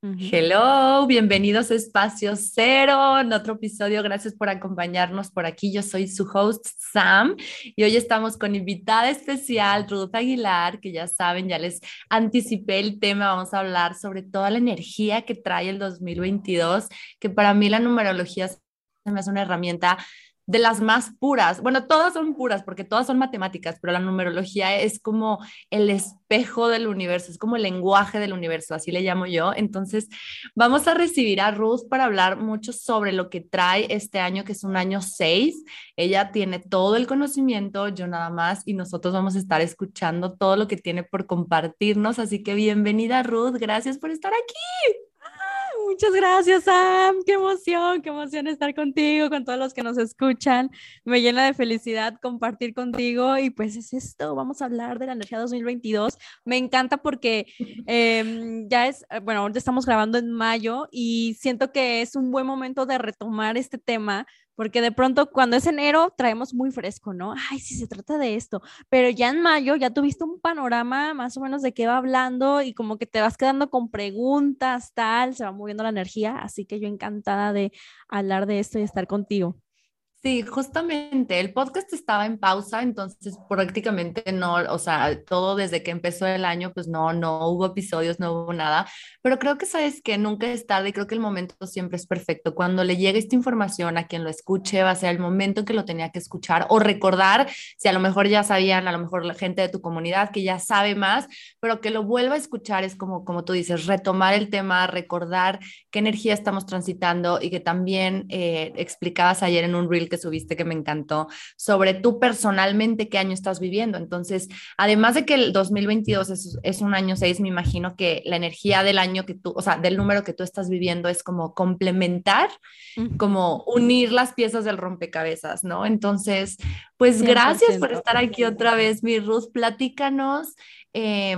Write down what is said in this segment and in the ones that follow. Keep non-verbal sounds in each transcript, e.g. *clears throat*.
Hello, bienvenidos a Espacio Cero, en otro episodio. Gracias por acompañarnos por aquí. Yo soy su host Sam y hoy estamos con invitada especial Ruth Aguilar, que ya saben, ya les anticipé el tema. Vamos a hablar sobre toda la energía que trae el 2022, que para mí la numerología se me hace una herramienta de las más puras. Bueno, todas son puras porque todas son matemáticas, pero la numerología es como el espejo del universo, es como el lenguaje del universo, así le llamo yo. Entonces, vamos a recibir a Ruth para hablar mucho sobre lo que trae este año, que es un año 6. Ella tiene todo el conocimiento, yo nada más, y nosotros vamos a estar escuchando todo lo que tiene por compartirnos. Así que bienvenida, Ruth. Gracias por estar aquí. Muchas gracias, Sam. Qué emoción, qué emoción estar contigo, con todos los que nos escuchan. Me llena de felicidad compartir contigo y pues es esto, vamos a hablar de la energía 2022. Me encanta porque em, ya es, eh, bueno, ahorita estamos grabando en mayo y siento que es un buen momento de retomar este tema porque de pronto cuando es enero traemos muy fresco, ¿no? Ay, sí se trata de esto, pero ya en mayo ya tuviste un panorama más o menos de qué va hablando y como que te vas quedando con preguntas, tal, se va moviendo la energía, así que yo encantada de hablar de esto y estar contigo. Sí, justamente el podcast estaba en pausa, entonces prácticamente no, o sea, todo desde que empezó el año, pues no, no hubo episodios, no hubo nada, pero creo que sabes que nunca es tarde y creo que el momento siempre es perfecto. Cuando le llegue esta información a quien lo escuche, va a ser el momento que lo tenía que escuchar o recordar, si a lo mejor ya sabían, a lo mejor la gente de tu comunidad que ya sabe más, pero que lo vuelva a escuchar es como, como tú dices, retomar el tema, recordar qué energía estamos transitando y que también eh, explicabas ayer en un reel que subiste que me encantó sobre tú personalmente qué año estás viviendo. Entonces, además de que el 2022 es, es un año 6, me imagino que la energía del año que tú, o sea, del número que tú estás viviendo es como complementar, como unir las piezas del rompecabezas, ¿no? Entonces, pues gracias por estar aquí otra vez, mi Ruth. Platícanos. Eh,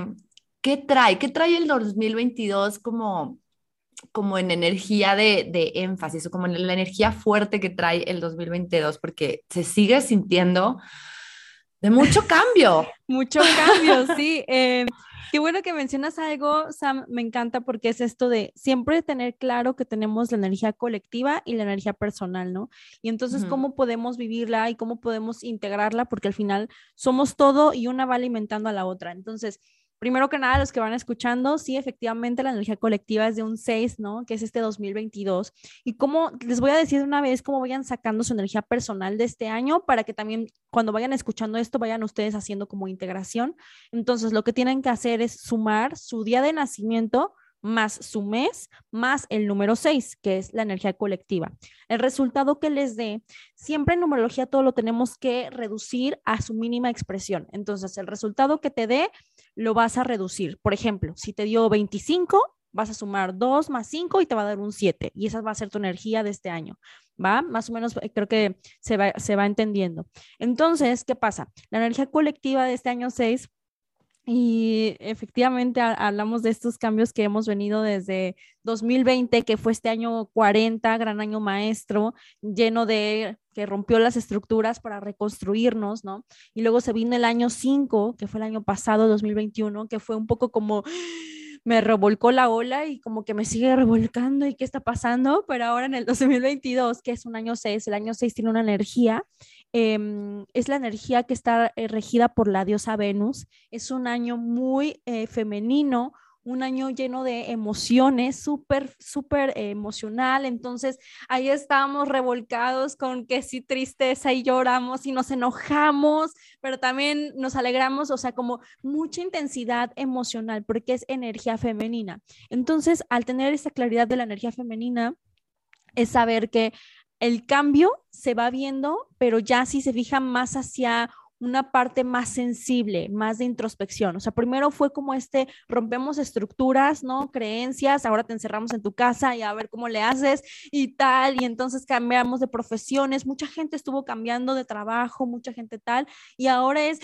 ¿Qué trae? ¿Qué trae el 2022 como como en energía de, de, énfasis o como en la energía fuerte que trae el 2022, porque se sigue sintiendo de mucho cambio. *laughs* mucho cambio, sí. Eh, qué bueno que mencionas algo, Sam, me encanta porque es esto de siempre tener claro que tenemos la energía colectiva y la energía personal, ¿no? Y entonces, ¿cómo podemos vivirla y cómo podemos integrarla? Porque al final somos todo y una va alimentando a la otra. Entonces, primero que nada, los que van escuchando, sí, efectivamente la energía colectiva es de un 6, ¿no? Que es este 2022. Y cómo, les voy a decir una vez cómo vayan sacando su energía personal de este año para que también cuando vayan escuchando esto vayan ustedes haciendo como integración. Entonces, lo que tienen que hacer es sumar su día de nacimiento más su mes, más el número 6, que es la energía colectiva. El resultado que les dé, siempre en numerología todo lo tenemos que reducir a su mínima expresión. Entonces, el resultado que te dé, lo vas a reducir. Por ejemplo, si te dio 25, vas a sumar 2 más 5 y te va a dar un 7. Y esa va a ser tu energía de este año. ¿Va? Más o menos eh, creo que se va, se va entendiendo. Entonces, ¿qué pasa? La energía colectiva de este año 6 y efectivamente hablamos de estos cambios que hemos venido desde 2020, que fue este año 40, gran año maestro, lleno de que rompió las estructuras para reconstruirnos, ¿no? Y luego se vino el año 5, que fue el año pasado, 2021, que fue un poco como *gasps* me revolcó la ola y como que me sigue revolcando y qué está pasando, pero ahora en el 2022, que es un año 6, el año 6 tiene una energía Em, es la energía que está eh, regida por la diosa Venus. Es un año muy eh, femenino, un año lleno de emociones, súper, súper emocional. Entonces, ahí estábamos revolcados con que sí, tristeza y lloramos y nos enojamos, pero también nos alegramos, o sea, como mucha intensidad emocional, porque es energía femenina. Entonces, al tener esa claridad de la energía femenina, es saber que el cambio se va viendo, pero ya si se fija más hacia una parte más sensible, más de introspección. O sea, primero fue como este, rompemos estructuras, ¿no? Creencias, ahora te encerramos en tu casa y a ver cómo le haces y tal, y entonces cambiamos de profesiones, mucha gente estuvo cambiando de trabajo, mucha gente tal, y ahora es,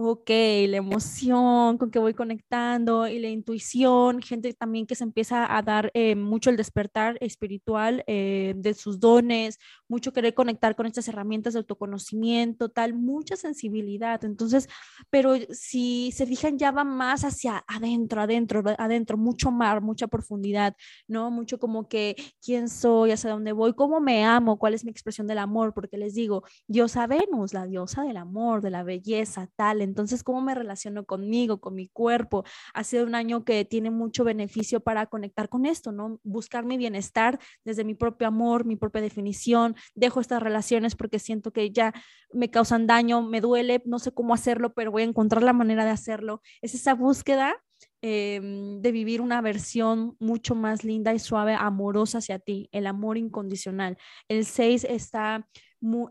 ok, la emoción con que voy conectando y la intuición, gente también que se empieza a dar eh, mucho el despertar espiritual eh, de sus dones, mucho querer conectar con estas herramientas de autoconocimiento, tal, mucha sensibilidad. Entonces, pero si se fijan, ya va más hacia adentro, adentro, adentro, mucho mar, mucha profundidad, ¿no? Mucho como que quién soy, hacia dónde voy, cómo me amo, cuál es mi expresión del amor, porque les digo, diosa Venus, la diosa del amor, de la belleza, tal entonces, ¿cómo me relaciono conmigo, con mi cuerpo? Ha sido un año que tiene mucho beneficio para conectar con esto, ¿no? Buscar mi bienestar desde mi propio amor, mi propia definición. Dejo estas relaciones porque siento que ya me causan daño, me duele, no sé cómo hacerlo, pero voy a encontrar la manera de hacerlo. Es esa búsqueda em, de vivir una versión mucho más linda y suave, amorosa hacia ti, el amor incondicional. El 6 está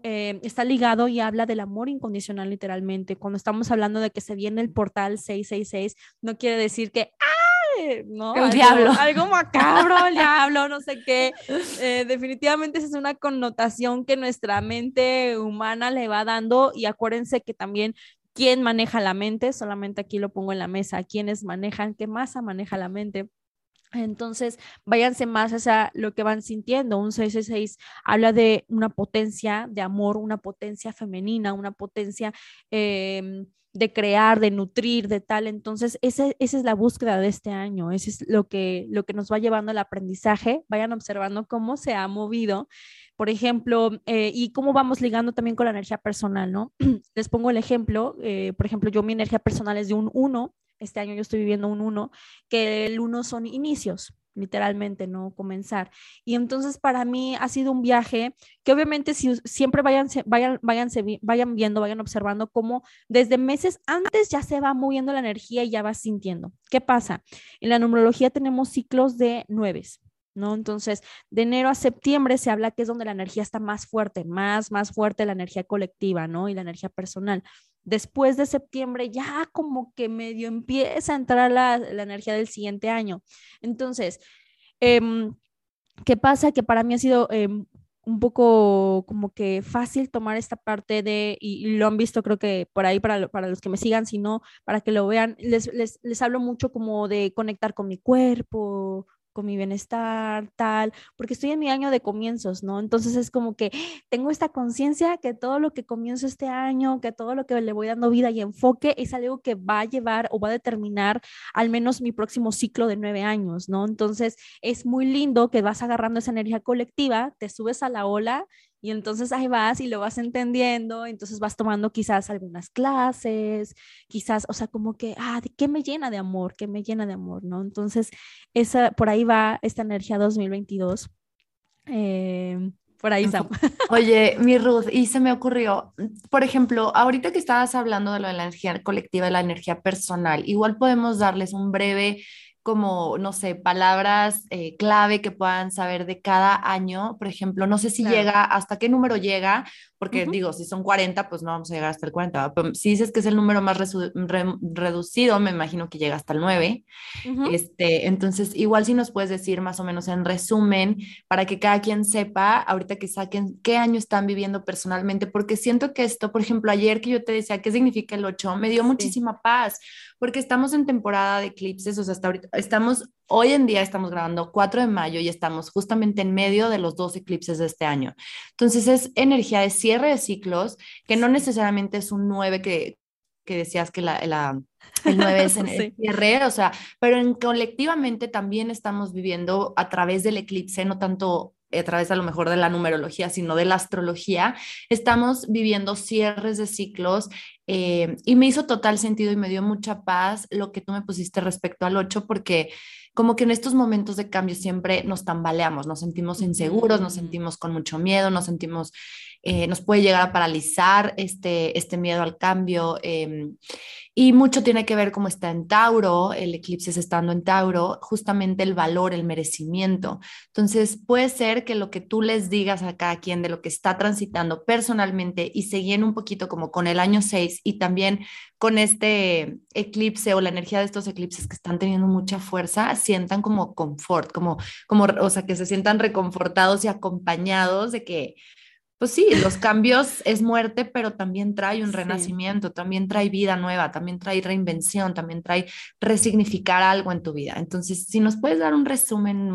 eh, está ligado y habla del amor incondicional literalmente. Cuando estamos hablando de que se viene el portal 666, no quiere decir que ¿no? El algo, diablo. Algo macabro, el *laughs* diablo, no sé qué. Eh, definitivamente esa es una connotación que nuestra mente humana le va dando y acuérdense que también quién maneja la mente, solamente aquí lo pongo en la mesa, quiénes manejan, qué masa maneja la mente. Entonces, váyanse más hacia lo que van sintiendo. Un 666 habla de una potencia de amor, una potencia femenina, una potencia em, de crear, de nutrir, de tal. Entonces, esa, esa es la búsqueda de este año. Ese es lo que, lo que nos va llevando al aprendizaje. Vayan observando cómo se ha movido por ejemplo, eh, y cómo vamos ligando también con la energía personal, ¿no? *clears throat* Les pongo el ejemplo, eh, por ejemplo, yo mi energía personal es de un 1, este año yo estoy viviendo un 1, que el 1 son inicios, literalmente, no comenzar. Y entonces para mí ha sido un viaje que obviamente si siempre vayan, vayan, vayan, vayan viendo, vayan observando cómo desde meses antes ya se va moviendo la energía y ya vas sintiendo. ¿Qué pasa? En la numerología tenemos ciclos de nueves. ¿no? Entonces, de enero a septiembre se habla que es donde la energía está más fuerte, más, más fuerte la energía colectiva, ¿no? Y la energía personal después de septiembre ya como que medio empieza a entrar la, energía del siguiente año. Entonces, em, ¿qué pasa? Que para mí ha sido em, un poco como que fácil tomar esta parte de, y, lo han visto creo que por ahí para, para los que me sigan, sino para que lo vean, les, les, les hablo mucho como de conectar con mi cuerpo, mi bienestar, tal, porque estoy en mi año de comienzos, ¿no? Entonces es como que tengo esta conciencia que todo lo que comienzo este año, que todo lo que le voy dando vida y enfoque es algo que va a llevar o va a determinar al menos mi próximo ciclo de nueve años, ¿no? Entonces es muy lindo que vas agarrando esa energía colectiva, te subes a la ola y entonces ahí vas y lo vas entendiendo, entonces vas tomando quizás algunas clases, quizás, o sea, como que, ah, ¿qué me llena de amor? ¿Qué me llena de amor? ¿No? Entonces, esa, por ahí va esta energía 2022. Eh, por ahí, Sam. *laughs* Oye, mi Ruth, y se me ocurrió, por ejemplo, ahorita que estabas hablando de lo de la energía colectiva y la energía personal, igual podemos darles un breve como, no sé, palabras eh, clave que puedan saber de cada año. Por ejemplo, no sé si llega, hasta qué número llega, porque digo, si son 40, pues no vamos a llegar hasta el 40. Pero si dices que es el número más reducido, me imagino que llega hasta el 9. este, entonces, igual si nos puedes decir más o menos en resumen, para que cada quien sepa, ahorita que saquen qué año están viviendo personalmente, porque siento que esto, por ejemplo, ayer que yo te decía qué significa el 8, me dio muchísima paz, porque estamos en temporada de eclipses, o sea, hasta ahorita estamos, hoy en día estamos grabando 4 de mayo y estamos justamente en medio de los dos eclipses de este año. Entonces es energía de cierre de ciclos, que no necesariamente es un 9 que, que decías que la, la el 9 es *laughs* en el cierre, o sea, pero en, colectivamente también estamos viviendo a través del eclipse, no tanto a través a lo mejor de la numerología, sino de la astrología, estamos viviendo cierres de ciclos eh, y me hizo total sentido y me dio mucha paz lo que tú me pusiste respecto al 8, porque como que en estos momentos de cambio siempre nos tambaleamos, nos sentimos inseguros, nos sentimos con mucho miedo, nos sentimos, eh, nos puede llegar a paralizar este, este miedo al cambio. Em, y mucho tiene que ver cómo está en Tauro, el eclipse es estando en Tauro, justamente el valor, el merecimiento. Entonces, puede ser que lo que tú les digas a cada quien de lo que está transitando personalmente y se un poquito como con el año 6 y también con este eclipse o la energía de estos eclipses que están teniendo mucha fuerza, sientan como confort, como, como, o sea, que se sientan reconfortados y acompañados de que Pues sí, los *laughs* cambios es muerte, pero también trae un renacimiento, también trae vida nueva, también trae reinvención, también trae resignificar algo en tu vida. Entonces, si nos puedes dar un resumen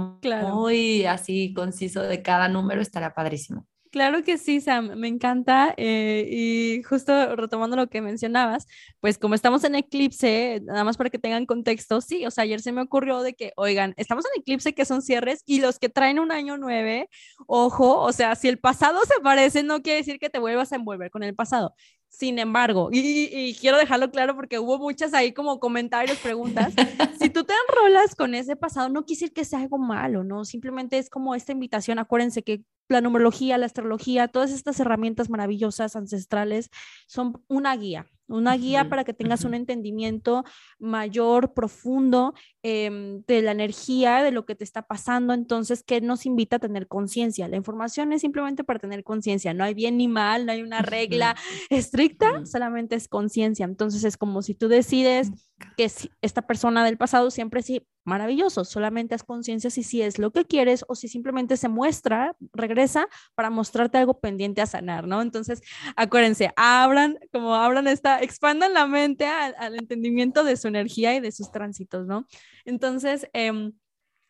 muy así conciso de cada número, estaría padrísimo. Claro que sí, Sam, me encanta. Eh, y justo retomando lo que mencionabas, pues como estamos en eclipse, nada más para que tengan contexto, sí, o sea, ayer se me ocurrió de que, oigan, estamos en eclipse que son cierres y los que traen un año nueve, ojo, o sea, si el pasado se parece, no quiere decir que te vuelvas a envolver con el pasado. Sin embargo, y, quiero dejarlo claro porque hubo muchas ahí como comentarios, preguntas, *laughs* si tú te enrolas con ese pasado, no quiere decir que sea algo malo, ¿no? Simplemente es como esta invitación, acuérdense que la numerología, la astrología, todas estas herramientas maravillosas, ancestrales, son una guía, una guía para que tengas un entendimiento mayor, profundo em, de la energía, de lo que te está pasando. Entonces, ¿qué nos invita a tener conciencia? La información es simplemente para tener conciencia, no hay bien ni mal, no hay una regla estricta, solamente es conciencia. Entonces, es como si tú decides que esta persona del pasado siempre sí, maravilloso, solamente haz conciencia si, si es lo que quieres o si simplemente se muestra, regresa para mostrarte algo pendiente a sanar, ¿no? Entonces, acuérdense, abran, como abran esta, expandan la mente al, entendimiento de su energía y de sus tránsitos, ¿no? Entonces, em,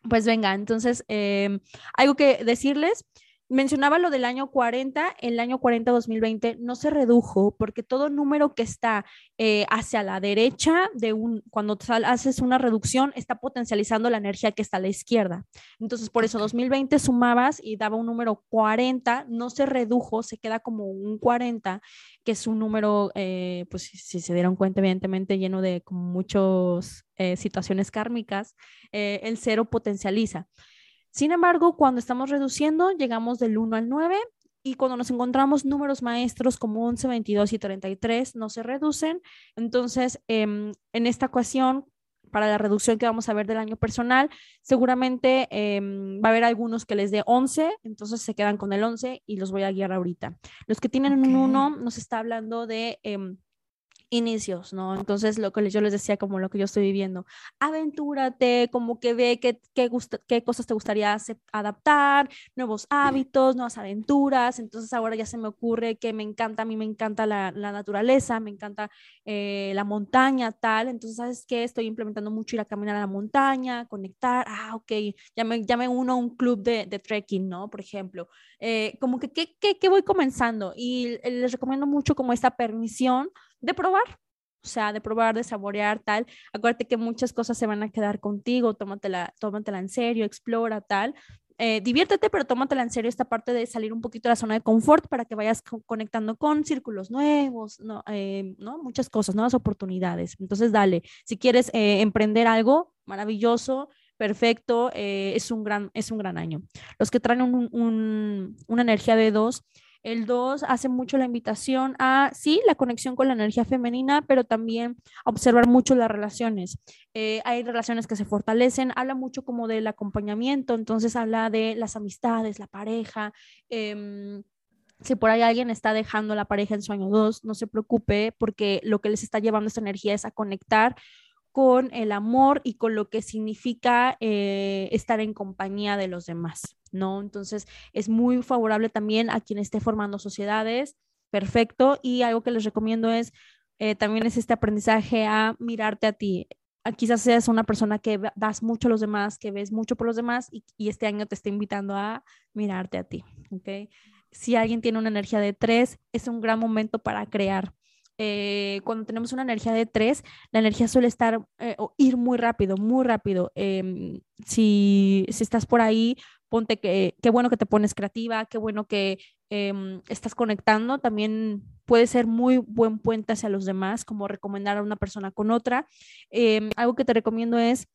pues venga, entonces, eh, algo que decirles, Mencionaba lo del año 40, el año 40-2020 no se redujo porque todo número que está eh, hacia la derecha de un, cuando haces una reducción, está potencializando la energía que está a la izquierda. Entonces, por eso 2020 sumabas y daba un número 40, no se redujo, se queda como un 40, que es un número, eh, pues si, se dieron cuenta, evidentemente lleno de muchas eh, situaciones kármicas, el cero potencializa. Sin embargo, cuando estamos reduciendo, llegamos del 1 al 9 y cuando nos encontramos números maestros como 11, 22 y 33 no se reducen. Entonces, em, en esta ecuación, para la reducción que vamos a ver del año personal, seguramente em, va a haber algunos que les dé 11, entonces se quedan con el 11 y los voy a guiar ahorita. Los que tienen un 1 nos está hablando de em, inicios, ¿no? Entonces, lo que yo les decía, como lo que yo estoy viviendo, aventúrate, como que ve qué, qué, qué cosas te gustaría adaptar, nuevos hábitos, nuevas aventuras. Entonces, ahora ya se me ocurre que me encanta, a mí me encanta la, la naturaleza, me encanta eh, la montaña, tal. Entonces, ¿sabes qué? Estoy implementando mucho ir a caminar a la montaña, conectar. Ah, ok, ya me, uno a un club de, de trekking, ¿no? Por ejemplo. Eh, como que, ¿qué, qué, qué voy comenzando? Y les recomiendo mucho como esta permisión de probar, o sea, de probar, de saborear, tal. Acuérdate que muchas cosas se van a quedar contigo, tómatela, tómatela en serio, explora, tal. Eh, diviértete, pero tómatela en serio esta parte de salir un poquito de la zona de confort para que vayas conectando con círculos nuevos, ¿no? Eh, ¿no? Muchas cosas, nuevas oportunidades. Entonces, dale, si quieres eh, emprender algo maravilloso, perfecto, es, un gran, es un gran año. Los que traen una energía de dos, el 2 hace mucho la invitación a, sí, la conexión con la energía femenina, pero también a observar mucho las relaciones. Eh, hay relaciones que se fortalecen, habla mucho como del acompañamiento, entonces habla de las amistades, la pareja. Em, si por ahí alguien está dejando la pareja en sueño 2, no se preocupe porque lo que les está llevando esta energía es a conectar con el amor y con lo que significa eh, estar en compañía de los demás, ¿no? Entonces, es muy favorable también a quien esté formando sociedades, perfecto, y algo que les recomiendo es, eh, también es este aprendizaje a mirarte a ti. A, quizás seas una persona que das mucho a los demás, que ves mucho por los demás y, y este año te está invitando a mirarte a ti, ¿ok? Si alguien tiene una energía de tres, es un gran momento para crear eh, cuando tenemos una energía de tres, la energía suele estar eh, o ir muy rápido, muy rápido. Em, si, si, estás por ahí, ponte que qué bueno que te pones creativa, qué bueno que em, estás conectando. También puede ser muy buen puente hacia los demás, como recomendar a una persona con otra. Em, algo que te recomiendo es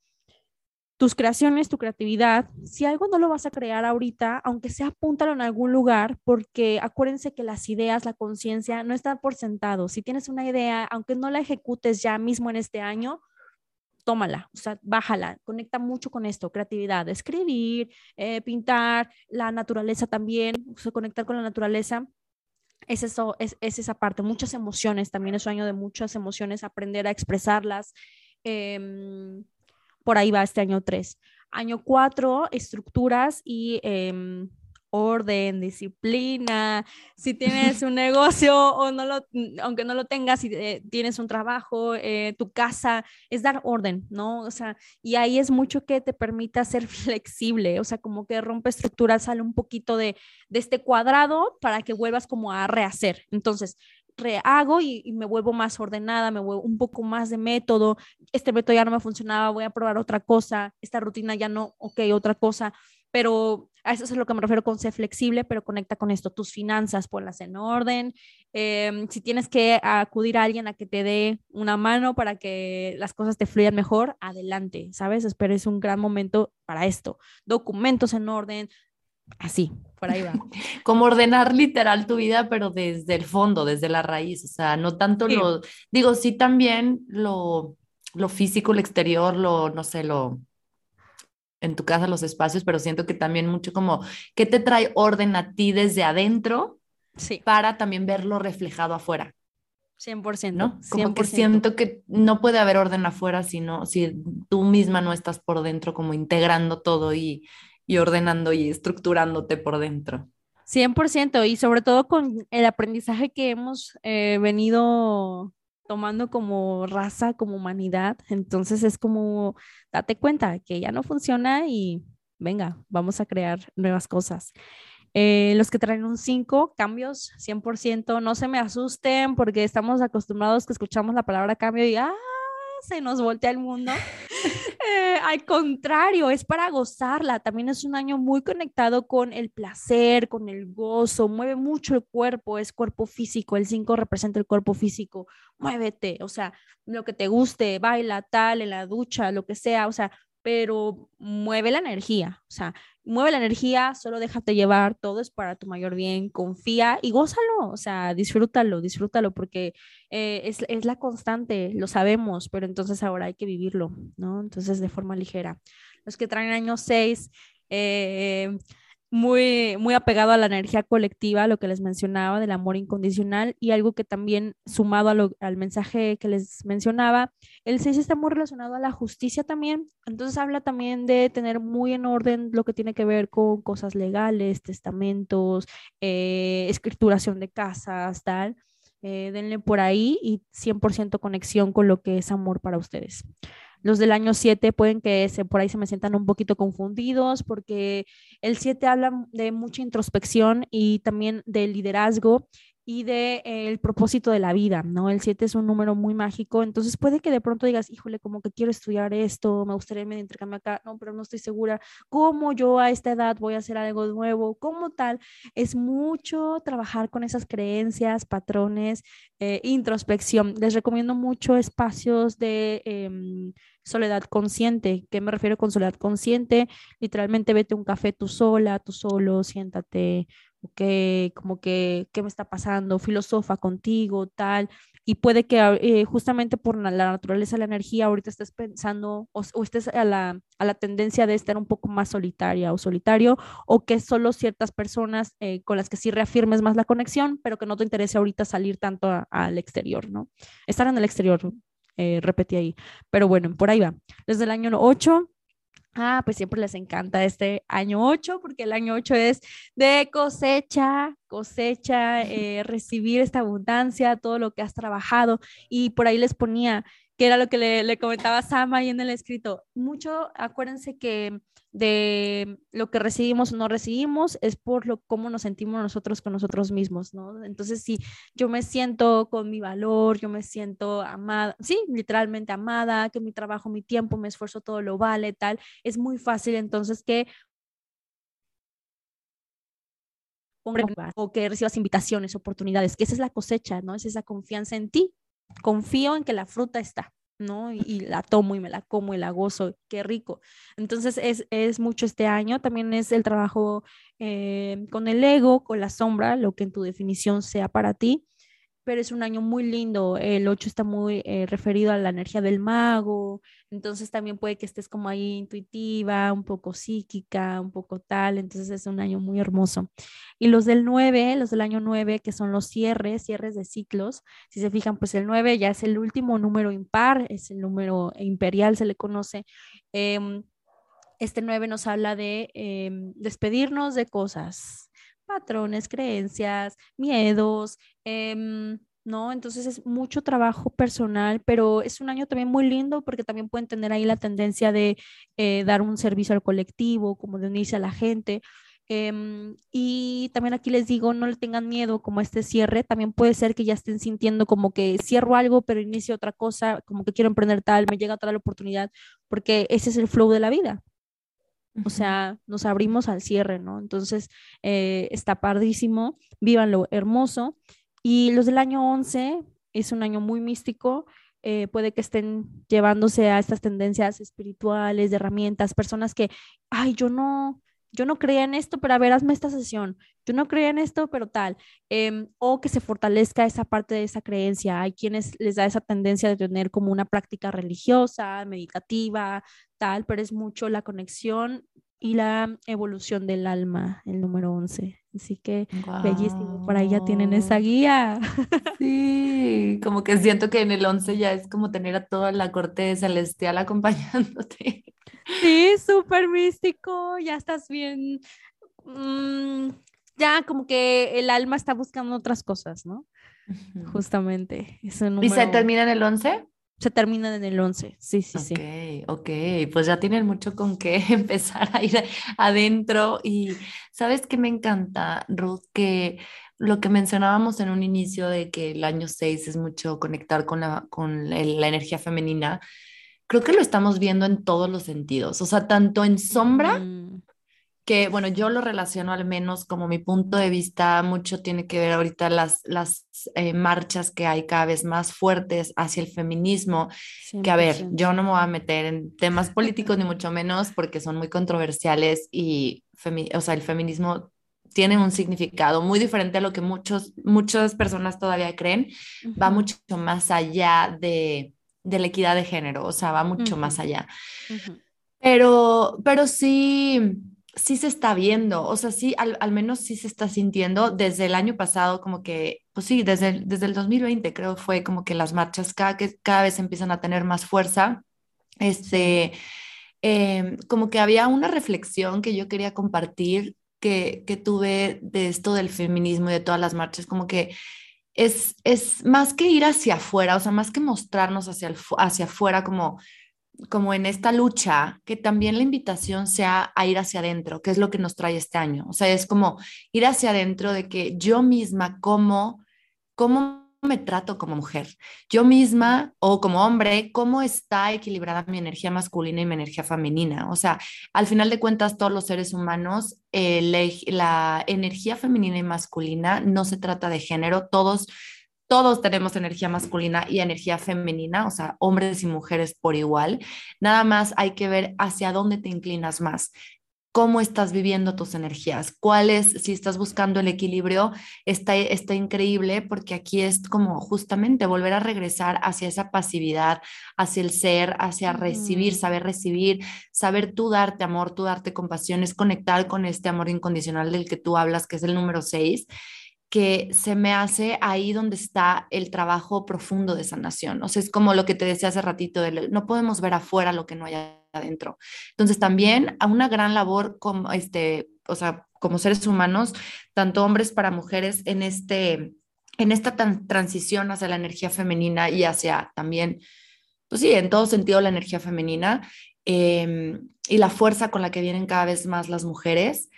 tus creaciones, tu creatividad, si algo no lo vas a crear ahorita, aunque sea apúntalo en algún lugar, porque acuérdense que las ideas, la conciencia no están por sentado. Si tienes una idea, aunque no la ejecutes ya mismo en este año, tómala, o sea, bájala, conecta mucho con esto, creatividad, escribir, eh, pintar, la naturaleza también, o conectar con la naturaleza. Es eso, es, esa parte, muchas emociones, también es un año de muchas emociones, aprender a expresarlas. Em, por ahí va este año 3. Año 4, estructuras y em, orden, disciplina, si tienes un *laughs* negocio o no lo, aunque no lo tengas, si eh, tienes un trabajo, eh, tu casa, es dar orden, ¿no? O sea, y ahí es mucho que te permita ser *laughs* flexible, o sea, como que rompe estructuras, sale un poquito de, de este cuadrado para que vuelvas como a rehacer. Entonces, rehago y, me vuelvo más ordenada, me vuelvo un poco más de método, este método ya no me funcionaba, voy a probar otra cosa, esta rutina ya no, ok, otra cosa pero a eso es a lo que me refiero con ser flexible, pero conecta con esto, tus finanzas, ponlas en orden. Em, si tienes que acudir a alguien a que te dé una mano para que las cosas te fluyan mejor, adelante, ¿sabes? Espero es un gran momento para esto. Documentos en orden, así, por ahí va. *laughs* Como ordenar literal tu vida, pero desde el fondo, desde la raíz, o sea, no tanto lo, digo, sí también lo, lo físico, lo exterior, lo, no sé, lo en tu casa los espacios, pero siento que también mucho como, ¿qué te trae orden a ti desde adentro? Sí. Para también verlo reflejado afuera. 100%, ¿no? Como que siento que no puede haber orden afuera si, si tú misma no estás por dentro como integrando todo y, y ordenando y estructurándote por dentro. 100% y sobre todo con el aprendizaje que hemos eh, venido tomando como raza, como humanidad. Entonces es como, date cuenta que ya no funciona y venga, vamos a crear nuevas cosas. Eh, los que traen un 5, cambios 100%, no se me asusten porque estamos acostumbrados que escuchamos la palabra cambio y ¡ah! Se nos voltea el mundo. *laughs* Eh, al contrario, es para gozarla. También es un año muy conectado con el placer, con el gozo. Mueve mucho el cuerpo, es cuerpo físico. El 5 representa el cuerpo físico. Muévete, o sea, lo que te guste, baila tal, en la ducha, lo que sea. O sea, pero mueve la energía, o sea, mueve la energía, solo déjate llevar, todo es para tu mayor bien, confía y gózalo, o sea, disfrútalo, disfrútalo, porque eh, es, es, la constante, lo sabemos, pero entonces ahora hay que vivirlo, ¿no? Entonces, de forma ligera. Los que traen año 6, eh, muy, muy apegado a la energía colectiva, lo que les mencionaba del amor incondicional y algo que también sumado al mensaje que les mencionaba, el 6 está muy relacionado a la justicia también, entonces habla también de tener muy en orden lo que tiene que ver con cosas legales, testamentos, eh, escrituración de casas, tal. Eh, denle por ahí y 100% conexión con lo que es amor para ustedes. Los del año 7 pueden que se, por ahí se me sientan un poquito confundidos porque el 7 habla de mucha introspección y también de liderazgo y de eh, propósito de la vida, ¿no? El 7 es un número muy mágico, entonces puede que de pronto digas, híjole, como que quiero estudiar esto, me gustaría irme de intercambio acá, no, pero no estoy segura, ¿cómo yo a esta edad voy a hacer algo nuevo? ¿Cómo tal? Es mucho trabajar con esas creencias, patrones, eh, introspección. Les recomiendo mucho espacios de em, soledad consciente. ¿Qué me refiero con soledad consciente? Literalmente vete a un café tú sola, tú solo, siéntate, ok, como que, ¿qué me está pasando? Filosofa contigo, tal. Y puede que eh, justamente por la naturaleza de la energía ahorita estés pensando o, estés a la, a la, tendencia de estar un poco más solitaria o solitario o que solo ciertas personas eh, con las que sí reafirmes más la conexión, pero que no te interese ahorita salir tanto al exterior, ¿no? Estar en el exterior, eh, repetí ahí. Pero bueno, por ahí va. Desde el año 8 Ah, pues siempre les encanta este año 8 porque el año 8 es de cosecha, cosecha, eh, recibir esta abundancia, todo lo que has trabajado. Y por ahí les ponía, que era lo que le, le comentaba Sam ahí en el escrito, mucho, acuérdense que de lo que recibimos o no recibimos es por lo cómo nos sentimos nosotros con nosotros mismos, ¿no? Entonces, si yo me siento con mi valor, yo me siento amada, sí, literalmente amada, que mi trabajo, mi tiempo, mi esfuerzo, todo lo vale, tal, es muy fácil entonces que o que recibas invitaciones, oportunidades, que esa es la cosecha, ¿no? Es esa confianza en ti. Confío en que la fruta está. ¿No? Y, la tomo y me la como y la gozo, qué rico. Entonces es, mucho este año, también es el trabajo eh, con el ego, con la sombra, lo que en tu definición sea para ti pero es un año muy lindo. El 8 está muy eh, referido a la energía del mago, entonces también puede que estés como ahí intuitiva, un poco psíquica, un poco tal, entonces es un año muy hermoso. Y los del 9, los del año 9, que son los cierres, cierres de ciclos, si se fijan, pues el 9 ya es el último número impar, es el número imperial, se le conoce. Em, Este 9 nos habla de em, despedirnos de cosas, patrones, creencias, miedos, em, ¿no? Entonces es mucho trabajo personal, pero es un año también muy lindo porque también pueden tener ahí la tendencia de eh, dar un servicio al colectivo, como de unirse a la gente. Em, y también aquí les digo, no le tengan miedo como este cierre, también puede ser que ya estén sintiendo como que cierro algo, pero inicio otra cosa, como que quiero emprender tal, me llega tal oportunidad, porque ese es el flow de la vida. O sea, nos abrimos al cierre, ¿no? Entonces, eh, está pardísimo, vivan lo hermoso. Y los del año 11 es un año muy místico, eh, puede que estén llevándose a estas tendencias espirituales, de herramientas, personas que, ay, yo no, yo no creía en esto, pero a ver, hazme esta sesión, yo no creía en esto, pero tal, em, o que se fortalezca esa parte de esa creencia. Hay quienes les da esa tendencia de tener como una práctica religiosa, meditativa, tal, pero es mucho la conexión y la evolución del alma, el número 11. Así que bellísimo, por ahí ya tienen esa guía. Sí, como que siento que en el 11 ya es como tener a toda la corte celestial acompañándote. Sí, súper místico, ya estás bien, mm, ya como que el alma está buscando otras cosas, ¿no? Justamente. ¿Y se termina en el 11? Se termina en el 11, sí, sí, sí. Ok, ok, pues ya tienen mucho con qué *laughs* empezar a ir adentro y sabes que me encanta, Ruth, que lo que mencionábamos en un inicio de que el año 6 es mucho conectar con la, con la energía femenina, creo que lo estamos viendo en todos los sentidos, o sea, tanto en sombra, mm. Que bueno, yo lo relaciono al menos como mi punto de vista, mucho tiene que ver ahorita las, las eh, marchas que hay cada vez más fuertes hacia el feminismo, que a ver, yo no me voy a meter en temas políticos ni mucho menos porque son muy controversiales y, o sea, el feminismo tiene un significado muy diferente a lo que muchos, muchas personas todavía creen, va mucho más allá de de la equidad de género, o sea, va mucho más allá. Pero, pero sí, sí se está viendo, o sea, sí, al, menos sí se está sintiendo desde el año pasado, como que, pues sí, desde el, desde el 2020 creo fue como que las marchas cada, que, cada vez empiezan a tener más fuerza. Este, em, como que había una reflexión que yo quería compartir que, que tuve de esto del feminismo y de todas las marchas, como que es, es más que ir hacia afuera, o sea, más que mostrarnos hacia, hacia afuera como, como en esta lucha, que también la invitación sea a ir hacia adentro, que es lo que nos trae este año. O sea, es como ir hacia adentro de que yo misma, como, como me trato como mujer? Yo misma o como hombre, ¿cómo está equilibrada mi energía masculina y mi energía femenina? O sea, al final de cuentas, todos los seres humanos, la, energía femenina y masculina no se trata de género, todos todos tenemos energía masculina y energía femenina, o sea, hombres y mujeres por igual. Nada más hay que ver hacia dónde te inclinas más. Cómo estás viviendo tus energías, cuál es, si estás buscando el equilibrio, está, está increíble porque aquí es como justamente volver a regresar hacia esa pasividad, hacia el ser, hacia recibir, saber recibir, saber tú darte amor, tú darte compasión, es conectar con este amor incondicional del que tú hablas, que es el número seis que se me hace ahí donde está el trabajo profundo de sanación. O sea, es como lo que te decía hace ratito, no podemos ver afuera lo que no hay adentro. Entonces, también a una gran labor como, este, o sea, como seres humanos, tanto hombres para mujeres en, este, en esta transición hacia la energía femenina y hacia también, pues sí, en todo sentido la energía femenina em, y la fuerza con la que vienen cada vez más las mujeres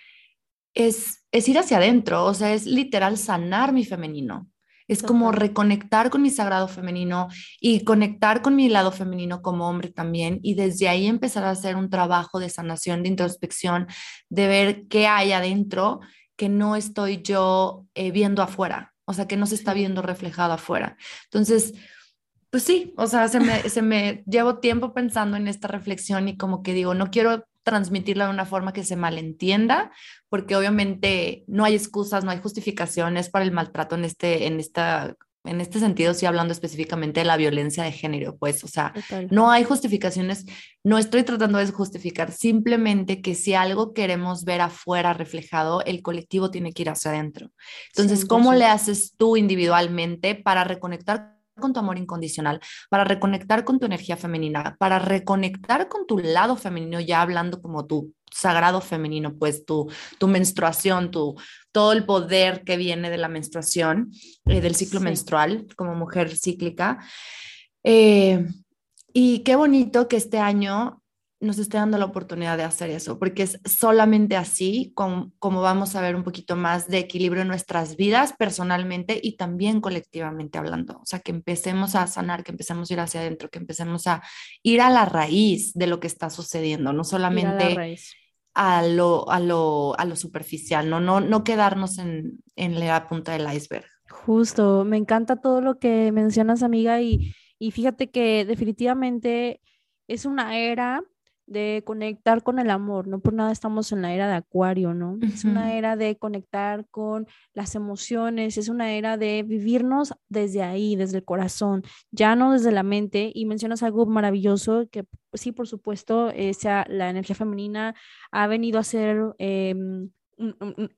es, es ir hacia adentro, o sea, es literal sanar mi femenino. Es como reconectar con mi sagrado femenino y conectar con mi lado femenino como hombre también. Y desde ahí empezar a hacer un trabajo de sanación, de introspección, de ver qué hay adentro que no estoy yo eh, viendo afuera, o sea, que no se está viendo reflejado afuera. Entonces, pues sí, o sea, se me, se me llevo tiempo pensando en esta reflexión y como que digo, no quiero transmitirla de una forma que se malentienda, porque obviamente no hay excusas, no hay justificaciones para el maltrato en este, en esta, en este sentido, sí hablando específicamente de la violencia de género, pues, o sea, no hay justificaciones, no estoy tratando de justificar, simplemente que si algo queremos ver afuera reflejado, el colectivo tiene que ir hacia adentro. Entonces, ¿cómo le haces tú individualmente para reconectar con tu amor incondicional, para reconectar con tu energía femenina, para reconectar con tu lado femenino, ya hablando como tu sagrado femenino, pues tu, tu menstruación, tu, todo el poder que viene de la menstruación, eh, del ciclo menstrual como mujer cíclica. Eh, y qué bonito que este año nos esté dando la oportunidad de hacer eso, porque es solamente así como, como, vamos a ver un poquito más de equilibrio en nuestras vidas personalmente y también colectivamente hablando. O sea, que empecemos a sanar, que empecemos a ir hacia adentro, que empecemos a ir a la raíz de lo que está sucediendo, no solamente a, lo, a, lo, a lo superficial, no, no, no quedarnos en, en la punta del iceberg. Justo, me encanta todo lo que mencionas, amiga, y, y fíjate que definitivamente es una era de conectar con el amor, no por nada estamos en la era de Acuario, ¿no? Es una era de conectar con las emociones, es una era de vivirnos desde ahí, desde el corazón, ya no desde la mente. Y mencionas algo maravilloso que sí, por supuesto, sea, la energía femenina ha venido a ser... Em,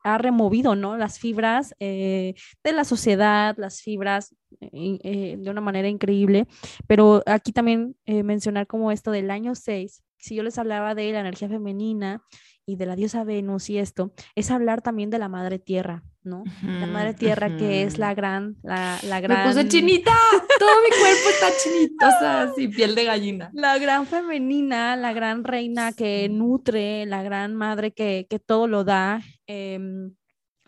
ha removido ¿no? las fibras eh, de la sociedad, las fibras eh, eh, de una manera increíble, pero aquí también mencionar como esto del año 6, si yo les hablaba de la energía femenina y de la diosa Venus y esto, es hablar también de la madre tierra, ¿no? la madre tierra que es la gran, la, la gran... Me puse chinita, *laughs* todo mi cuerpo está chinito, o sea, así, piel de gallina. La gran femenina, la gran reina que nutre, la gran madre que, que todo lo da. Em,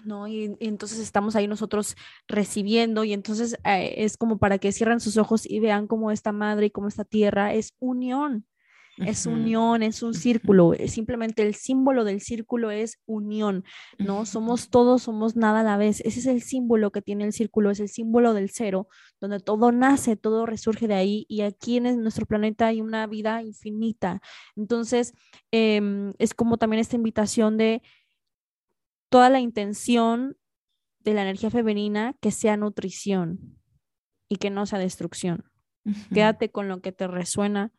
¿no? Y, entonces estamos ahí nosotros recibiendo y entonces eh, es como para que cierren sus ojos y vean cómo esta madre y cómo esta tierra es unión, es unión, es un círculo, simplemente el símbolo del círculo es unión, ¿no? Somos todos, somos nada a la vez. Ese es el símbolo que tiene el círculo, es el símbolo del cero, donde todo nace, todo resurge de ahí y aquí en nuestro planeta hay una vida infinita. Entonces, em, es como también esta invitación de toda la intención de la energía femenina que sea nutrición y que no sea destrucción. Quédate con lo que te resuena,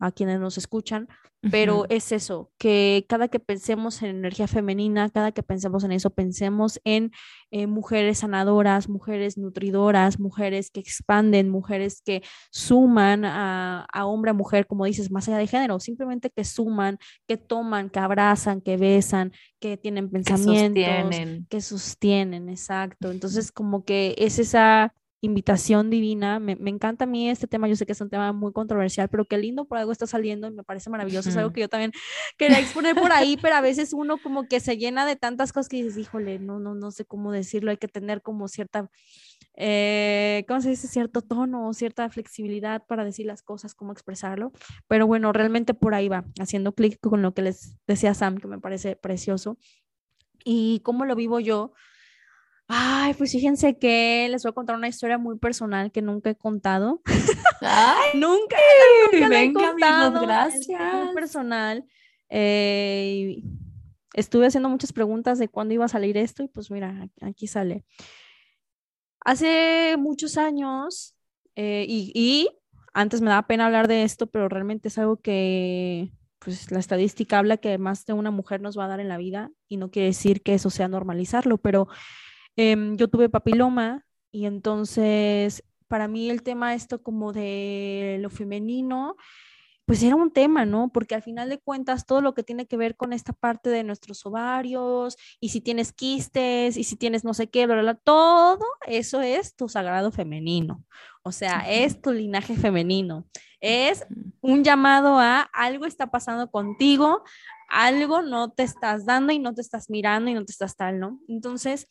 a quienes nos escuchan, pero es eso, que cada que pensemos en energía femenina, cada que pensemos en eso, pensemos en eh, mujeres sanadoras, mujeres nutridoras, mujeres que expanden, mujeres que suman a, hombre a mujer, como dices, más allá de género, simplemente que suman, que toman, que abrazan, que besan, que tienen pensamientos, que sostienen, que sostienen exacto. Entonces, como que es esa invitación divina. Me, encanta a mí este tema, yo sé que es un tema muy controversial, pero qué lindo por algo está saliendo y me parece maravilloso. Es algo que yo también quería exponer por ahí, pero a veces uno como que se llena de tantas cosas que dices, híjole, no, no, no sé cómo decirlo, hay que tener como cierta, eh, ¿cómo se dice? Cierto tono, cierta flexibilidad para decir las cosas, cómo expresarlo. Pero bueno, realmente por ahí va, haciendo clic con lo que les decía Sam, que me parece precioso. Y cómo lo vivo yo, Ay, pues fíjense que les voy a contar una historia muy personal que nunca he contado. Ay, *laughs* nunca, nunca la he contado. gracias. muy personal. Eh, estuve haciendo muchas preguntas de cuándo iba a salir esto y pues mira, aquí sale. Hace muchos años, eh, y, y antes me daba pena hablar de esto, pero realmente es algo que pues la estadística habla que más de una mujer nos va a dar en la vida y no quiere decir que eso sea normalizarlo, pero Em, yo tuve papiloma y entonces para mí el tema esto como de lo femenino, pues era un tema, ¿no? Porque al final de cuentas todo lo que tiene que ver con esta parte de nuestros ovarios y si tienes quistes y si tienes no sé qué, todo eso es tu sagrado femenino. O sea, es tu linaje femenino. Es un llamado a algo está pasando contigo, algo no te estás dando y no te estás mirando y no te estás tal, ¿no? Entonces,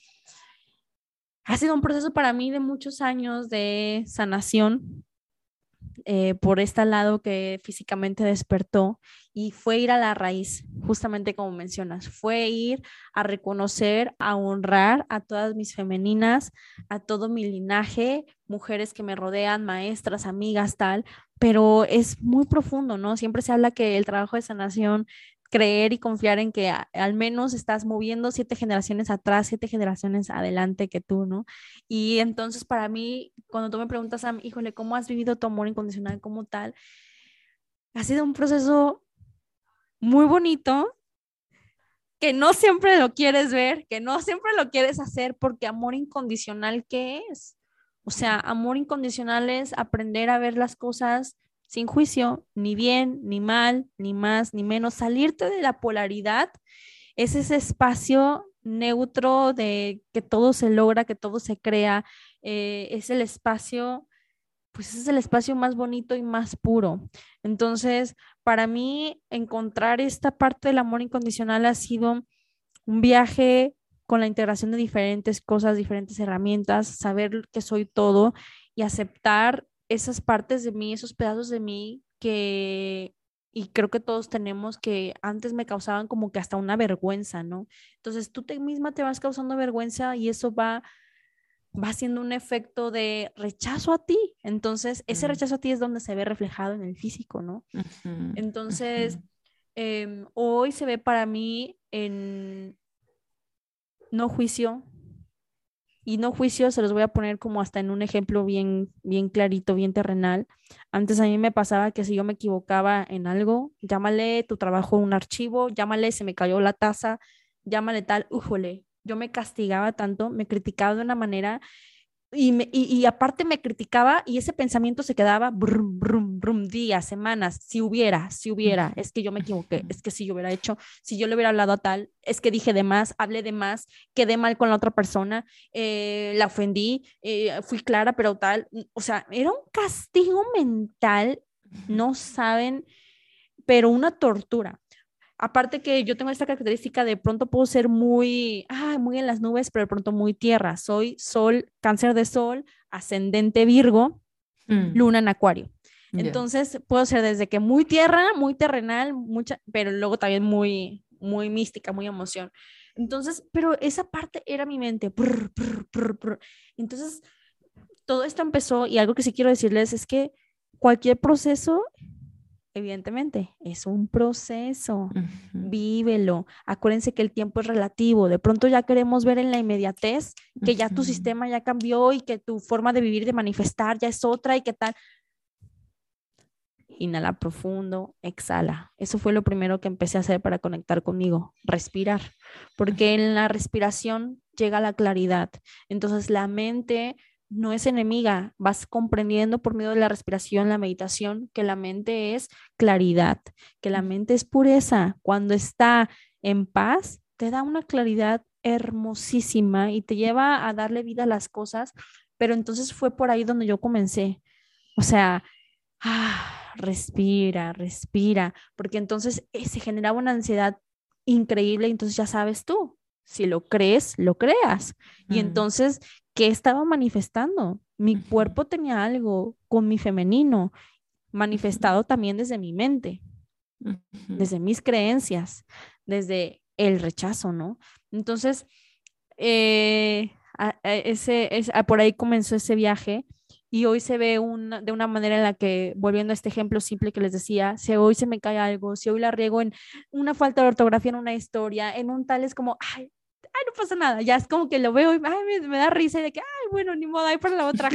ha sido un proceso para mí de muchos años de sanación eh, por este lado que físicamente despertó y fue ir a la raíz, justamente como mencionas, fue ir a reconocer, a honrar a todas mis femeninas, a todo mi linaje, mujeres que me rodean, maestras, amigas, tal, pero es muy profundo, ¿no? Siempre se habla que el trabajo de sanación creer y confiar en que al menos estás moviendo siete generaciones atrás, siete generaciones adelante que tú, ¿no? Y entonces para mí, cuando tú me preguntas, a híjole, ¿cómo has vivido tu amor incondicional como tal? Ha sido un proceso muy bonito, que no siempre lo quieres ver, que no siempre lo quieres hacer, porque amor incondicional, ¿qué es? O sea, amor incondicional es aprender a ver las cosas sin juicio, ni bien, ni mal, ni más, ni menos, salirte de la polaridad, es ese espacio neutro de que todo se logra, que todo se crea, eh, es el espacio, pues es el espacio más bonito y más puro. Entonces, para mí, encontrar esta parte del amor incondicional ha sido un viaje con la integración de diferentes cosas, diferentes herramientas, saber que soy todo y aceptar esas partes de mí, esos pedazos de mí que, y creo que todos tenemos que antes me causaban como que hasta una vergüenza, ¿no? Entonces tú te misma te vas causando vergüenza y eso va va siendo un efecto de rechazo a ti. Entonces, ese mm. rechazo a ti es donde se ve reflejado en el físico, ¿no? Entonces, em, hoy se ve para mí en no juicio, y no juicio, se los voy a poner como hasta en un ejemplo bien, bien clarito, bien terrenal. Antes a mí me pasaba que si yo me equivocaba en algo, llámale tu trabajo un archivo, llámale se me cayó la taza, llámale tal, újole, yo me castigaba tanto, me criticaba de una manera y, y, aparte me criticaba y ese pensamiento se quedaba brum, brum, brum, días, semanas, si hubiera, si hubiera, es que yo me equivoqué, es que si yo hubiera hecho, si yo le hubiera hablado a tal, es que dije de más, hablé de más, quedé mal con la otra persona, eh, la ofendí, eh, fui clara, pero tal, o sea, era un castigo mental, no saben, pero una tortura. Aparte que yo tengo esta característica de pronto puedo ser muy, ah, muy en las nubes, pero de pronto muy tierra. Soy sol, cáncer de sol, ascendente Virgo, mm. luna en acuario. Entonces puedo ser desde que muy tierra, muy terrenal, mucha, pero luego también muy, muy mística, muy emoción. Entonces, pero esa parte era mi mente. Entonces, todo esto empezó y algo que sí quiero decirles es que cualquier proceso evidentemente, es un proceso, vívelo. Acuérdense que el tiempo es relativo. De pronto ya queremos ver en la inmediatez que ya tu sistema ya cambió y que tu forma de vivir, de manifestar ya es otra y qué tal. Inhala profundo, exhala. Eso fue lo primero que empecé a hacer para conectar conmigo, respirar, porque en la respiración llega la claridad. Entonces la mente no es enemiga, vas comprendiendo por medio de la respiración, la meditación, que la mente es claridad, que la mente es pureza. Cuando está en paz, te da una claridad hermosísima y te lleva a darle vida a las cosas, pero entonces fue por ahí donde yo comencé. O sea, ah, respira, respira, porque entonces eh, se generaba una ansiedad increíble, entonces ya sabes tú, si lo crees, lo creas. Y entonces ¿qué estaba manifestando? Mi cuerpo tenía algo con mi femenino, manifestado también desde mi mente, desde mis creencias, desde el rechazo, ¿no? Entonces, eh, ese, por ahí comenzó ese viaje y hoy se ve una, de una manera en la que, volviendo a este ejemplo simple que les decía, si hoy se me cae algo, si hoy la riego en una falta de ortografía en una historia, en un tal es como, ay, ay, no pasa nada, ya es como que lo veo y me, da risa y de que, ay, bueno, ni modo, ahí para la otra,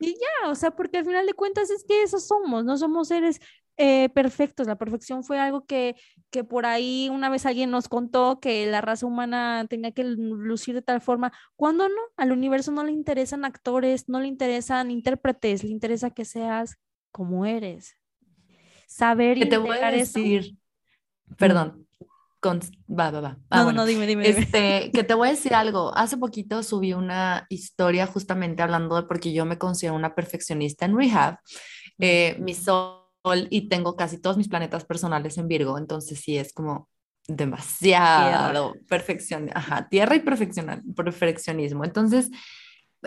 y ya, o sea, porque al final de cuentas es que eso somos, no somos seres eh, perfectos, la perfección fue algo que, que por ahí una vez alguien nos contó que la raza humana tenía que lucir de tal forma, cuando no, al universo no le interesan actores, no le interesan intérpretes, le interesa que seas como eres. Saber y te voy a decir, perdón, Va, va, va. Ah, no, no, dime, dime, Este, que te voy a decir algo. Hace poquito subí una historia justamente hablando de porque yo me considero una perfeccionista en rehab. Eh, mi sol y tengo casi todos mis planetas personales en Virgo, entonces sí es como demasiado perfección, ajá, tierra y perfeccionismo. Entonces,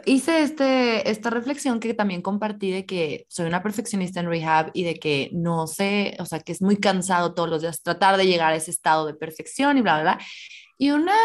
hice este, esta reflexión que también compartí de que soy una perfeccionista en rehab y de que no sé, o sea, que es muy cansado todos los días tratar de llegar a ese estado de perfección y bla, bla, bla. Y una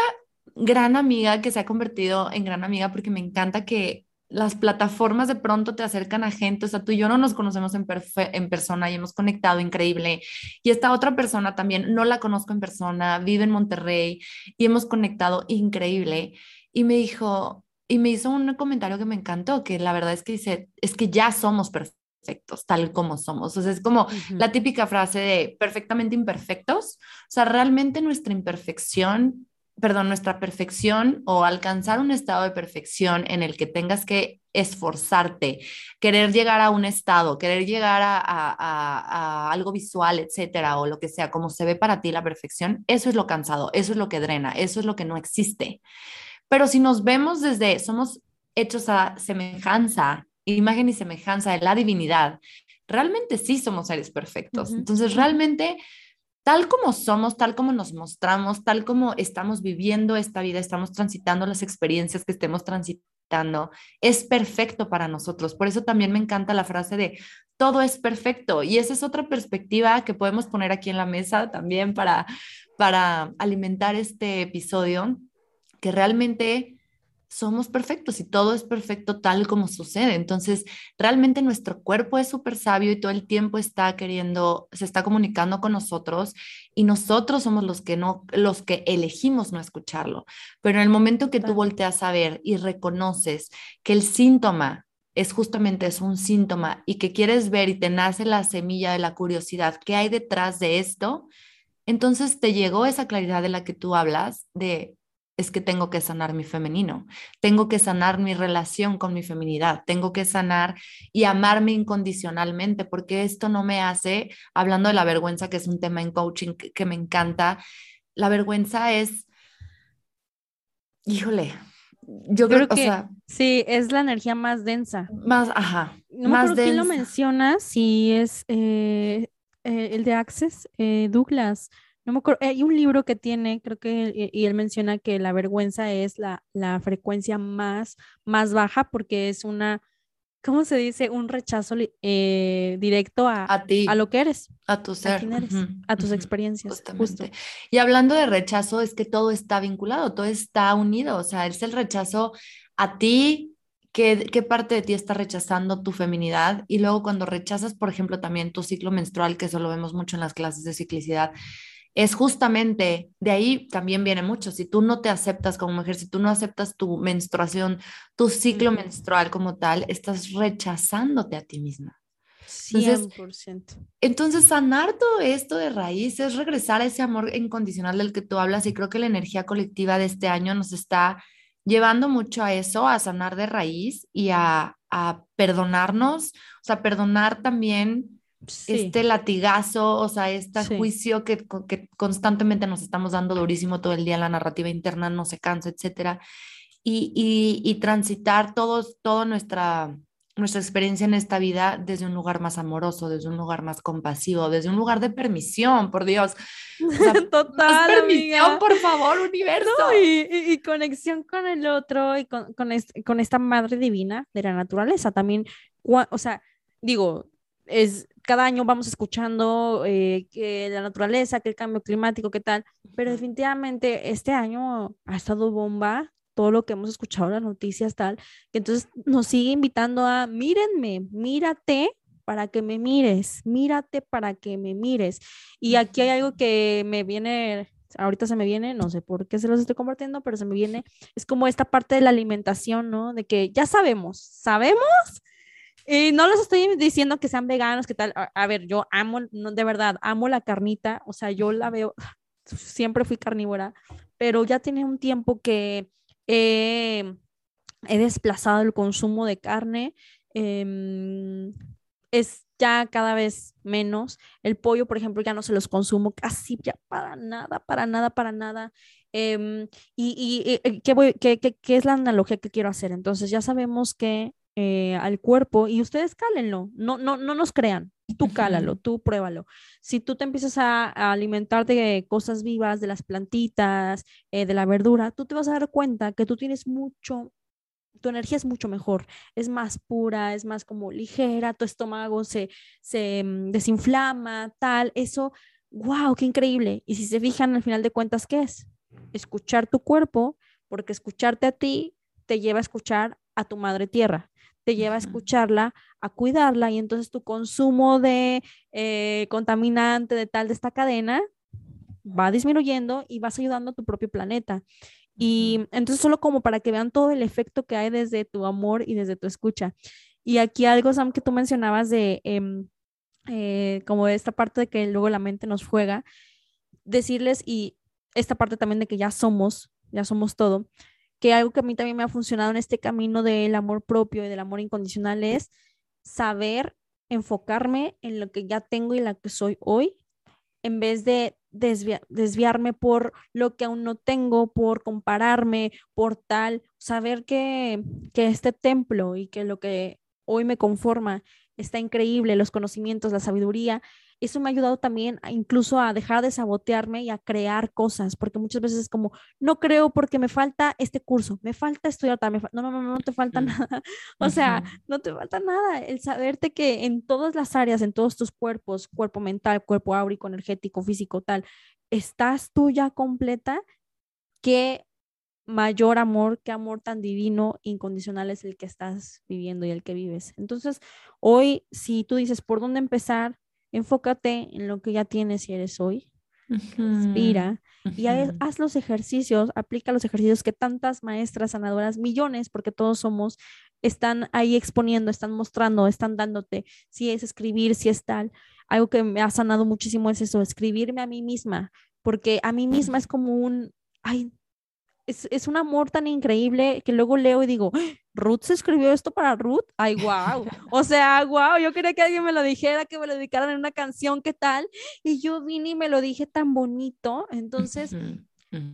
gran amiga que se ha convertido en gran amiga porque me encanta que las plataformas de pronto te acercan a gente, o sea, tú y yo no nos conocemos en, en persona y hemos conectado increíble. Y esta otra persona también no la conozco en persona, vive en Monterrey y hemos conectado increíble. Y me dijo, y me hizo un comentario que me encantó, que la verdad es que dice, es que ya somos perfectos, tal como somos. O sea, es como la típica frase de perfectamente imperfectos. O sea, realmente nuestra imperfección, perdón, nuestra perfección o alcanzar un estado de perfección en el que tengas que esforzarte, querer llegar a un estado, querer llegar a, a, algo visual, etcétera, o lo que sea, como se ve para ti la perfección, eso es lo cansado, eso es lo que drena, eso es lo que no existe. Pero si nos vemos desde, somos hechos a semejanza, imagen y semejanza de la divinidad, realmente sí somos seres perfectos. Entonces, realmente tal como somos, tal como nos mostramos, tal como estamos viviendo esta vida, estamos transitando las experiencias que estemos transitando, es perfecto para nosotros. Por eso también me encanta la frase de todo es perfecto. Y esa es otra perspectiva que podemos poner aquí en la mesa también para, para alimentar este episodio, que realmente somos perfectos y todo es perfecto tal como sucede. Entonces, realmente nuestro cuerpo es súper sabio y todo el tiempo está queriendo, se está comunicando con nosotros y nosotros somos los que no, los que elegimos no escucharlo. Pero en el momento que tú volteas a ver y reconoces que el síntoma es justamente es un síntoma y que quieres ver y te nace la semilla de la curiosidad, ¿qué hay detrás de esto? Entonces te llegó esa claridad de la que tú hablas de es que tengo que sanar mi femenino, tengo que sanar mi relación con mi feminidad, tengo que sanar y amarme incondicionalmente, porque esto no me hace, hablando de la vergüenza, que es un tema en coaching que, me encanta, la vergüenza es, híjole, yo creo, que, o sea, sí, es la energía más densa. Más, ajá. No más me quién lo menciona, si es eh, eh, el de Access, eh, Douglas no me acuerdo, hay un libro que tiene, creo que, y él menciona que la vergüenza es la, la frecuencia más, más baja porque es una, ¿cómo se dice? Un rechazo eh, directo a, a, ti, a lo que eres. A tu ser. A, tus experiencias. Justo. Y hablando de rechazo, es que todo está vinculado, todo está unido, o sea, es el rechazo a ti. ¿Qué, ¿Qué parte de ti está rechazando tu feminidad? Y luego cuando rechazas, por ejemplo, también tu ciclo menstrual, que eso lo vemos mucho en las clases de ciclicidad, es justamente, de ahí también viene mucho, si tú no te aceptas como mujer, si tú no aceptas tu menstruación, tu ciclo menstrual como tal, estás rechazándote a ti misma. Entonces, 100%. Entonces, sanar todo esto de raíz es regresar a ese amor incondicional del que tú hablas y creo que la energía colectiva de este año nos está llevando mucho a eso, a sanar de raíz y a, a perdonarnos, o sea, perdonar también este latigazo, o sea, este juicio que, que, constantemente nos estamos dando durísimo todo el día, la narrativa interna no se cansa, etcétera, y, y, y transitar todos, toda nuestra, nuestra experiencia en esta vida desde un lugar más amoroso, desde un lugar más compasivo, desde un lugar de permisión, por Dios. *laughs* Total. permisión, por favor, universo. y, y, conexión con el otro y con, con, con esta madre divina de la naturaleza también. O sea, digo, es, cada año vamos escuchando eh, que la naturaleza, que el cambio climático, qué tal, pero definitivamente este año ha estado bomba todo lo que hemos escuchado en las noticias tal, que entonces nos sigue invitando a mírenme, mírate para que me mires, mírate para que me mires. Y aquí hay algo que me viene ahorita se me viene, no sé por qué se los estoy compartiendo, pero se me viene, es como esta parte de la alimentación, ¿no? De que ya sabemos, sabemos y no les estoy diciendo que sean veganos, que tal. A, ver, yo amo, de verdad, amo la carnita. O sea, yo la veo, *laughs* siempre fui carnívora, pero ya tiene un tiempo que he desplazado el consumo de carne. Em, es ya cada vez menos. El pollo, por ejemplo, ya no se los consumo casi ya para nada, para nada, para nada. Em, y, y eh, ¿qué, voy, qué, qué, ¿qué, es la analogía que quiero hacer? Entonces ya sabemos que eh, al cuerpo y ustedes cálenlo, no, no, no nos crean, tú cálalo, tú pruébalo. Si tú te empiezas a, alimentar de cosas vivas, de las plantitas, eh, de la verdura, tú te vas a dar cuenta que tú tienes mucho, tu energía es mucho mejor, es más pura, es más como ligera, tu estómago se, se mm, desinflama, tal, eso, wow, qué increíble. Y si se fijan al final de cuentas, ¿qué es? Escuchar tu cuerpo, porque escucharte a ti te lleva a escuchar a tu madre tierra te lleva a escucharla, a cuidarla y entonces tu consumo de eh, contaminante de tal de esta cadena va disminuyendo y vas ayudando a tu propio planeta. Y entonces solo como para que vean todo el efecto que hay desde tu amor y desde tu escucha. Y aquí algo, Sam, que tú mencionabas de em, eh, como esta parte de que luego la mente nos juega, decirles y esta parte también de que ya somos, ya somos todo, que algo que a mí también me ha funcionado en este camino del amor propio y del amor incondicional es saber enfocarme en lo que ya tengo y la que soy hoy, en vez de desviarme por lo que aún no tengo, por compararme, por tal, saber que, que este templo y que lo que hoy me conforma está increíble, los conocimientos, la sabiduría, eso me ha ayudado también incluso a dejar de sabotearme y a crear cosas, porque muchas veces es como, no creo porque me falta este curso, me falta estudiar, me no, no, no, no te falta nada, *laughs* o sea, no te falta nada, el saberte que en todas las áreas, en todos tus cuerpos, cuerpo mental, cuerpo áurico, energético, físico, tal, estás tú ya completa, qué mayor amor, qué amor tan divino, incondicional es el que estás viviendo y el que vives. Entonces, hoy, si tú dices, ¿por dónde empezar? Enfócate en lo que ya tienes y eres hoy. Respira y haz, los ejercicios, aplica los ejercicios que tantas maestras sanadoras, millones, porque todos somos, están ahí exponiendo, están mostrando, están dándote, si es escribir, si es tal. Algo que me ha sanado muchísimo es eso, escribirme a mí misma, porque a mí misma es como un, ay, es, un amor tan increíble que luego leo y digo, Ruth se escribió esto para Ruth. Ay, wow. O sea, wow, yo quería que alguien me lo dijera, que me lo dedicaran en una canción, ¿qué tal? Y yo vine y me lo dije tan bonito. Entonces,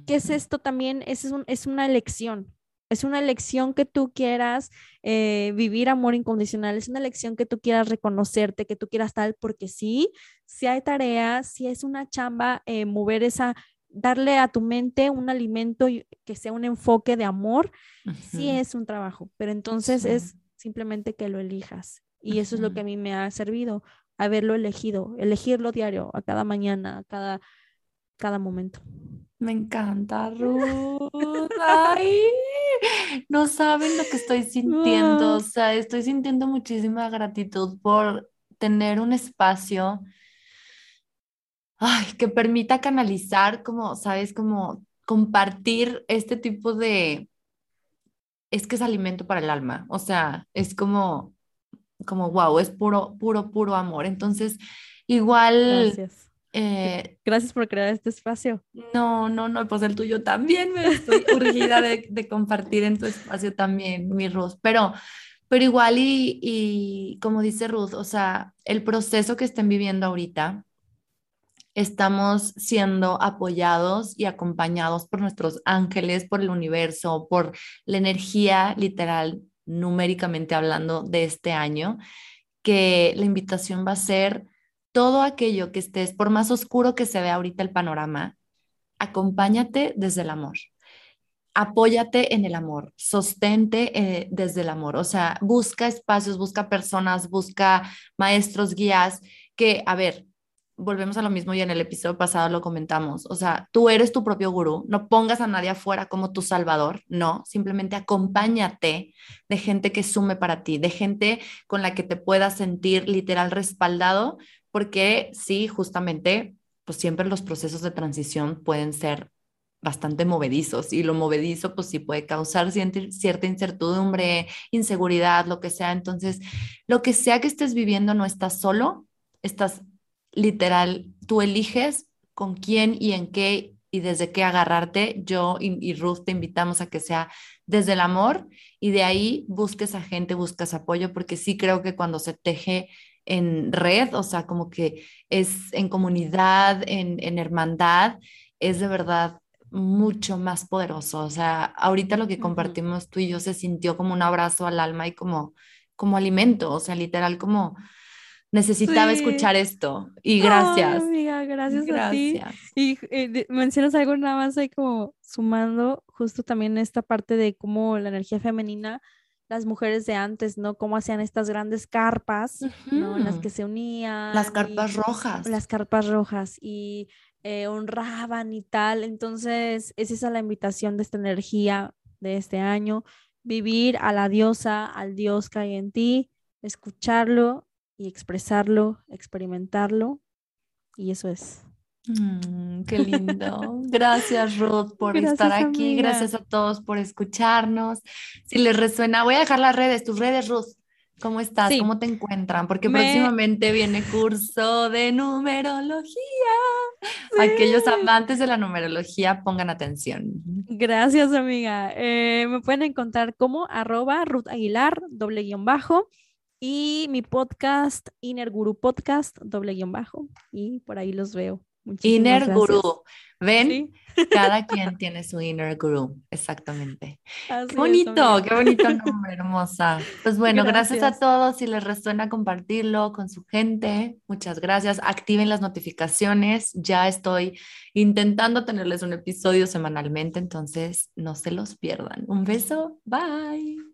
¿qué es esto también? Es, un, es una elección. Es una elección que tú quieras eh, vivir amor incondicional, es una elección que tú quieras reconocerte, que tú quieras tal, porque sí, si hay tareas, si es una chamba, eh, mover esa darle a tu mente un alimento que sea un enfoque de amor, sí es un trabajo, pero entonces es simplemente que lo elijas. Y eso es lo que a mí me ha servido, haberlo elegido, elegirlo diario, a cada mañana, a cada, cada momento. Me encanta, Ruth. Ay, no saben lo que estoy sintiendo. O sea, estoy sintiendo muchísima gratitud por tener un espacio ay, que permita canalizar, como, sabes, como compartir este tipo de, es que es alimento para el alma, o sea, es como, como, wow, es puro, puro, puro amor. Entonces, igual... Gracias. Eh, Gracias por crear este espacio. No, no, no, pues el tuyo también me estoy urgida de, de, compartir en tu espacio también, mi Ruth, pero, pero igual y, y como dice Ruth, o sea, el proceso que estén viviendo ahorita, estamos siendo apoyados y acompañados por nuestros ángeles, por el universo, por la energía literal, numéricamente hablando, de este año, que la invitación va a ser todo aquello que estés, por más oscuro que se vea ahorita el panorama, acompáñate desde el amor. Apóyate en el amor, sostente eh, desde el amor, o sea, busca espacios, busca personas, busca maestros, guías, que, a ver, volvemos a lo mismo y en el episodio pasado lo comentamos, o sea, tú eres tu propio gurú, no pongas a nadie afuera como tu salvador, no, simplemente acompáñate de gente que sume para ti, de gente con la que te puedas sentir literal respaldado, porque sí, justamente, pues siempre los procesos de transición pueden ser bastante movedizos y lo movedizo pues sí puede causar cierta incertidumbre, inseguridad, lo que sea. Entonces, lo que sea que estés viviendo no estás solo, estás literal, tú eliges con quién y en qué y desde qué agarrarte. Yo y, Ruth te invitamos a que sea desde el amor y de ahí busques a gente, buscas apoyo, porque sí creo que cuando se teje en red, o sea, como que es en comunidad, en, en hermandad, es de verdad mucho más poderoso. O sea, ahorita lo que compartimos tú y yo se sintió como un abrazo al alma y como, como alimento, o sea, literal como necesitaba escuchar esto y gracias. amiga, gracias, a ti. Y eh, mencionas algo nada más ahí como sumando justo también esta parte de cómo la energía femenina, las mujeres de antes, ¿no? Cómo hacían estas grandes carpas, ¿no? En las que se unían. Las carpas rojas. Las carpas rojas y eh, honraban y tal. Entonces, es esa la invitación de esta energía de este año, vivir a la diosa, al dios que hay en ti, escucharlo y expresarlo, experimentarlo. Y eso es. Mm, qué lindo. Gracias, Ruth, por *laughs* estar aquí. Gracias a todos por escucharnos. Si les resuena, voy a dejar las redes, tus redes, Ruth. ¿Cómo estás? ¿Cómo te encuentran? Porque próximamente viene curso de numerología. Aquellos amantes de la numerología pongan atención. Gracias, amiga. Eh, me pueden encontrar como arroba Ruth Aguilar, doble guion bajo, y mi podcast, Inner Guru Podcast, doble guion bajo, y por ahí los veo. Inner Guru. ¿Ven? Cada quien *laughs* tiene su inner guru, exactamente. qué bonito, qué *laughs* bonito nombre, hermosa. Pues bueno, gracias. a todos. Si les resuena compartirlo con su gente, muchas gracias. Activen las notificaciones. Ya estoy intentando tenerles un episodio semanalmente, entonces no se los pierdan. Un beso. Bye.